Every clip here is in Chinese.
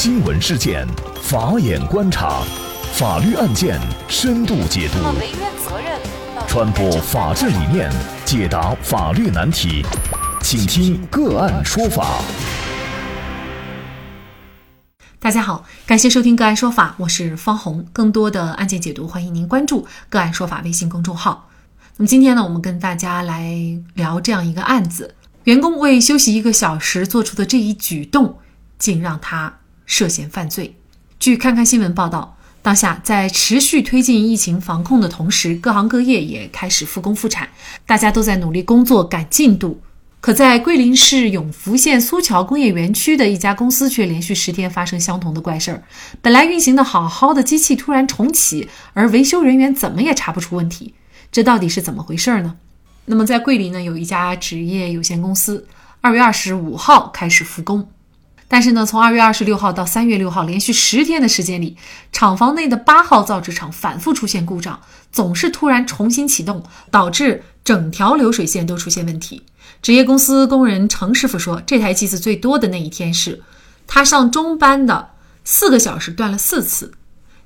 新闻事件，法眼观察，法律案件深度解读，传播法治理念，解答法律难题，请听个案说法。大家好，感谢收听个案说法，我是方红。更多的案件解读，欢迎您关注个案说法微信公众号。那么今天呢，我们跟大家来聊这样一个案子：员工为休息一个小时做出的这一举动。竟让他涉嫌犯罪。据看看新闻报道，当下在持续推进疫情防控的同时，各行各业也开始复工复产，大家都在努力工作赶进度。可在桂林市永福县苏桥工业园区的一家公司，却连续十天发生相同的怪事儿。本来运行的好好的机器突然重启，而维修人员怎么也查不出问题，这到底是怎么回事呢？那么在桂林呢，有一家纸业有限公司，二月二十五号开始复工。但是呢，从二月二十六号到三月六号，连续十天的时间里，厂房内的八号造纸厂反复出现故障，总是突然重新启动，导致整条流水线都出现问题。纸业公司工人程师傅说，这台机子最多的那一天是他上中班的四个小时断了四次，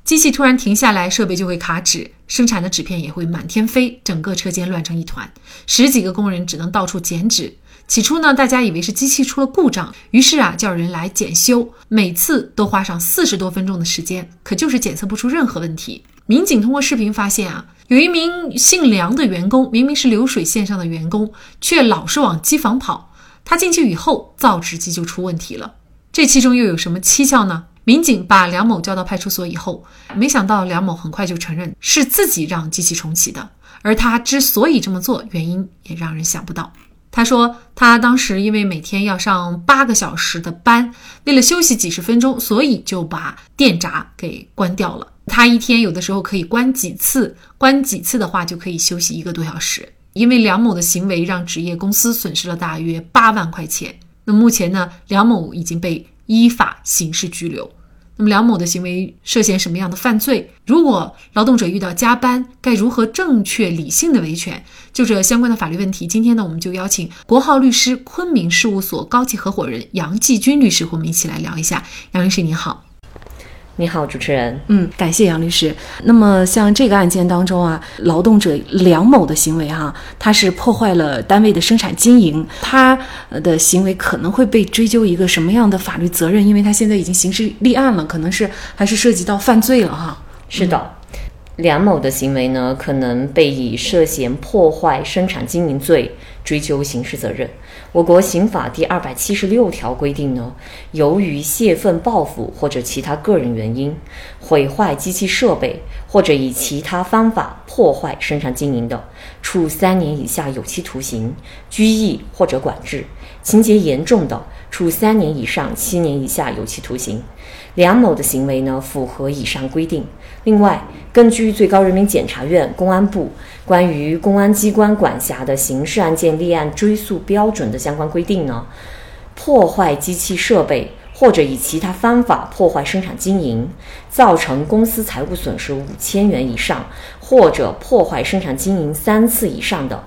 机器突然停下来，设备就会卡纸，生产的纸片也会满天飞，整个车间乱成一团，十几个工人只能到处捡纸。起初呢，大家以为是机器出了故障，于是啊，叫人来检修，每次都花上四十多分钟的时间，可就是检测不出任何问题。民警通过视频发现啊，有一名姓梁的员工，明明是流水线上的员工，却老是往机房跑。他进去以后，造纸机就出问题了。这其中又有什么蹊跷呢？民警把梁某叫到派出所以后，没想到梁某很快就承认是自己让机器重启的，而他之所以这么做，原因也让人想不到。他说，他当时因为每天要上八个小时的班，为了休息几十分钟，所以就把电闸给关掉了。他一天有的时候可以关几次，关几次的话就可以休息一个多小时。因为梁某的行为让职业公司损失了大约八万块钱。那目前呢，梁某已经被依法刑事拘留。那么梁某的行为涉嫌什么样的犯罪？如果劳动者遇到加班，该如何正确理性的维权？就这相关的法律问题，今天呢，我们就邀请国浩律师昆明事务所高级合伙人杨继军律师和我们一起来聊一下。杨律师您好。你好，主持人。嗯，感谢杨律师。那么，像这个案件当中啊，劳动者梁某的行为哈，他是破坏了单位的生产经营，他的行为可能会被追究一个什么样的法律责任？因为他现在已经刑事立案了，可能是还是涉及到犯罪了哈。是的。梁某的行为呢，可能被以涉嫌破坏生产经营罪追究刑事责任。我国刑法第二百七十六条规定呢，由于泄愤报复或者其他个人原因，毁坏机器设备或者以其他方法破坏生产经营的，处三年以下有期徒刑、拘役或者管制；情节严重的，处三年以上七年以下有期徒刑。梁某的行为呢，符合以上规定。另外，根据最高人民检察院、公安部关于公安机关管辖的刑事案件立案追诉标准的相关规定呢，破坏机器设备或者以其他方法破坏生产经营，造成公司财务损失五千元以上，或者破坏生产经营三次以上的，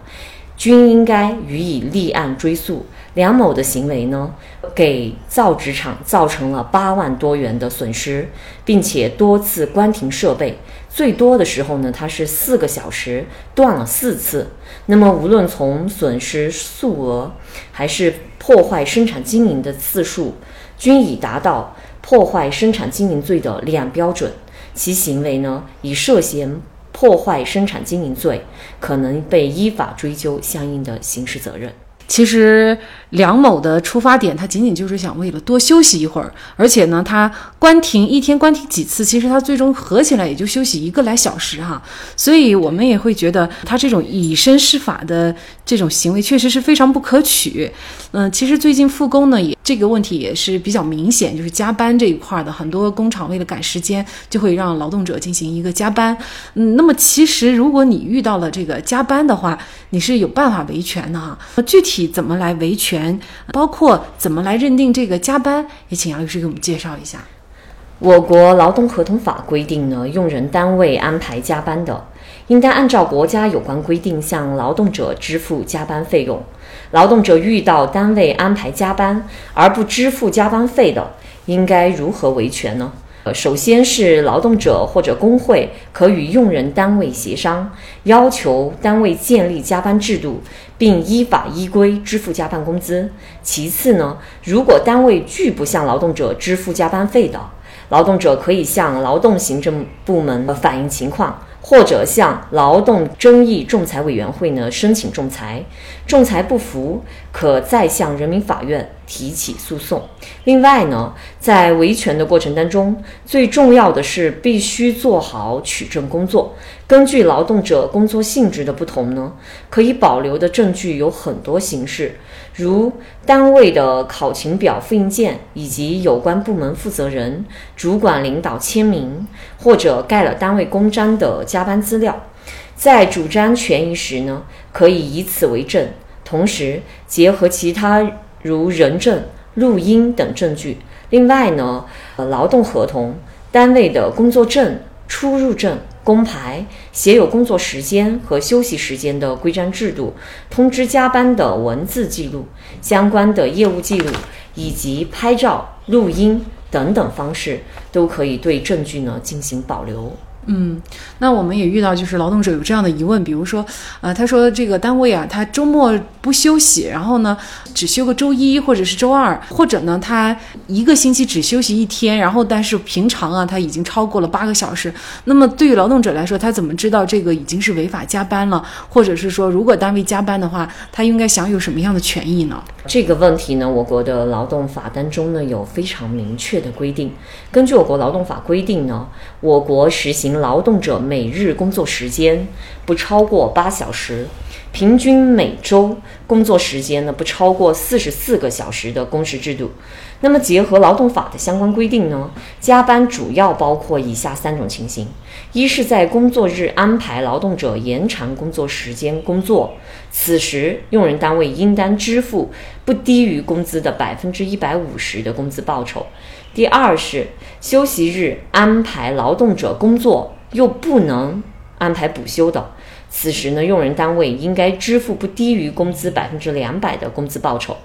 均应该予以立案追诉。梁某的行为呢，给造纸厂造成了八万多元的损失，并且多次关停设备，最多的时候呢，他是四个小时断了四次。那么，无论从损失数额，还是破坏生产经营的次数，均已达到破坏生产经营罪的立案标准。其行为呢，已涉嫌破坏生产经营罪，可能被依法追究相应的刑事责任。其实梁某的出发点，他仅仅就是想为了多休息一会儿，而且呢，他关停一天关停几次，其实他最终合起来也就休息一个来小时哈，所以我们也会觉得他这种以身试法的这种行为确实是非常不可取。嗯，其实最近复工呢，也这个问题也是比较明显，就是加班这一块的，很多工厂为了赶时间，就会让劳动者进行一个加班。嗯，那么其实如果你遇到了这个加班的话，你是有办法维权的哈。具体怎么来维权？包括怎么来认定这个加班？也请杨律师给我们介绍一下。我国劳动合同法规定呢，用人单位安排加班的，应该按照国家有关规定向劳动者支付加班费用。劳动者遇到单位安排加班而不支付加班费的，应该如何维权呢？呃，首先是劳动者或者工会可与用人单位协商，要求单位建立加班制度，并依法依规支付加班工资。其次呢，如果单位拒不向劳动者支付加班费的，劳动者可以向劳动行政部门反映情况。或者向劳动争议仲裁委员会呢申请仲裁，仲裁不服可再向人民法院提起诉讼。另外呢，在维权的过程当中，最重要的是必须做好取证工作。根据劳动者工作性质的不同呢，可以保留的证据有很多形式。如单位的考勤表复印件，以及有关部门负责人、主管领导签名，或者盖了单位公章的加班资料，在主张权益时呢，可以以此为证，同时结合其他如人证、录音等证据。另外呢，劳动合同、单位的工作证、出入证。工牌写有工作时间和休息时间的规章制度，通知加班的文字记录，相关的业务记录以及拍照、录音等等方式，都可以对证据呢进行保留。嗯，那我们也遇到，就是劳动者有这样的疑问，比如说，呃，他说这个单位啊，他周末不休息，然后呢，只休个周一或者是周二，或者呢，他一个星期只休息一天，然后但是平常啊，他已经超过了八个小时。那么对于劳动者来说，他怎么知道这个已经是违法加班了？或者是说，如果单位加班的话，他应该享有什么样的权益呢？这个问题呢，我国的劳动法当中呢有非常明确的规定。根据我国劳动法规定呢，我国实行劳动者每日工作时间不超过八小时，平均每周工作时间呢不超过四十四个小时的工时制度。那么，结合劳动法的相关规定呢，加班主要包括以下三种情形：一是在工作日安排劳动者延长工作时间工作，此时用人单位应当支付不低于工资的百分之一百五十的工资报酬。第二是休息日安排劳动者工作又不能安排补休的，此时呢，用人单位应该支付不低于工资百分之两百的工资报酬。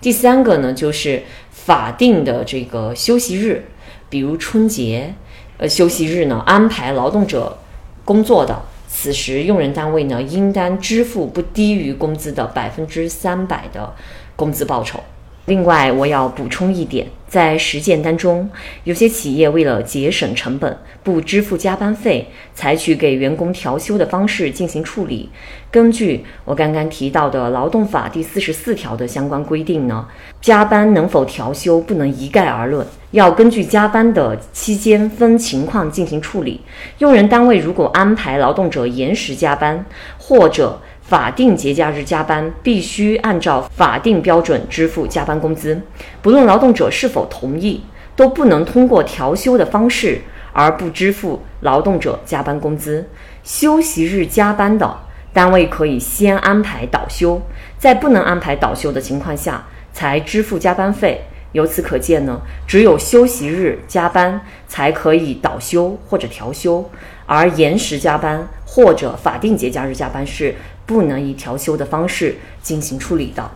第三个呢，就是法定的这个休息日，比如春节，呃，休息日呢安排劳动者工作的，此时用人单位呢应当支付不低于工资的百分之三百的工资报酬。另外，我要补充一点，在实践当中，有些企业为了节省成本，不支付加班费，采取给员工调休的方式进行处理。根据我刚刚提到的劳动法第四十四条的相关规定呢，加班能否调休不能一概而论，要根据加班的期间分情况进行处理。用人单位如果安排劳动者延时加班，或者法定节假日加班必须按照法定标准支付加班工资，不论劳动者是否同意，都不能通过调休的方式而不支付劳动者加班工资。休息日加班的单位可以先安排倒休，在不能安排倒休的情况下才支付加班费。由此可见呢，只有休息日加班才可以倒休或者调休，而延时加班或者法定节假日加班是。不能以调休的方式进行处理的。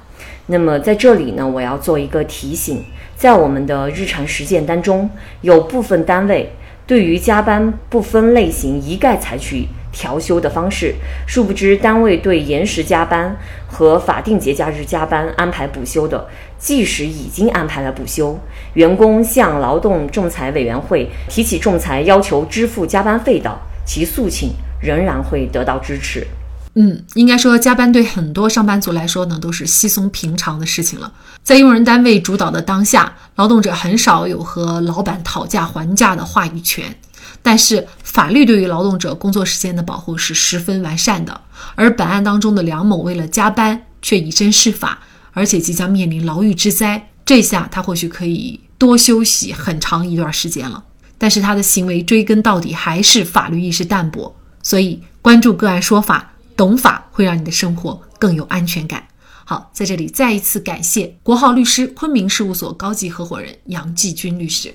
那么在这里呢，我要做一个提醒，在我们的日常实践当中，有部分单位对于加班不分类型一概采取调休的方式，殊不知单位对延时加班和法定节假日加班安排补休的，即使已经安排了补休，员工向劳动仲裁委员会提起仲裁要求支付加班费的，其诉请仍然会得到支持。嗯，应该说加班对很多上班族来说呢，都是稀松平常的事情了。在用人单位主导的当下，劳动者很少有和老板讨价还价的话语权。但是，法律对于劳动者工作时间的保护是十分完善的。而本案当中的梁某为了加班却以身试法，而且即将面临牢狱之灾，这下他或许可以多休息很长一段时间了。但是他的行为追根到底还是法律意识淡薄。所以，关注个案说法。懂法会让你的生活更有安全感。好，在这里再一次感谢国浩律师昆明事务所高级合伙人杨继军律师。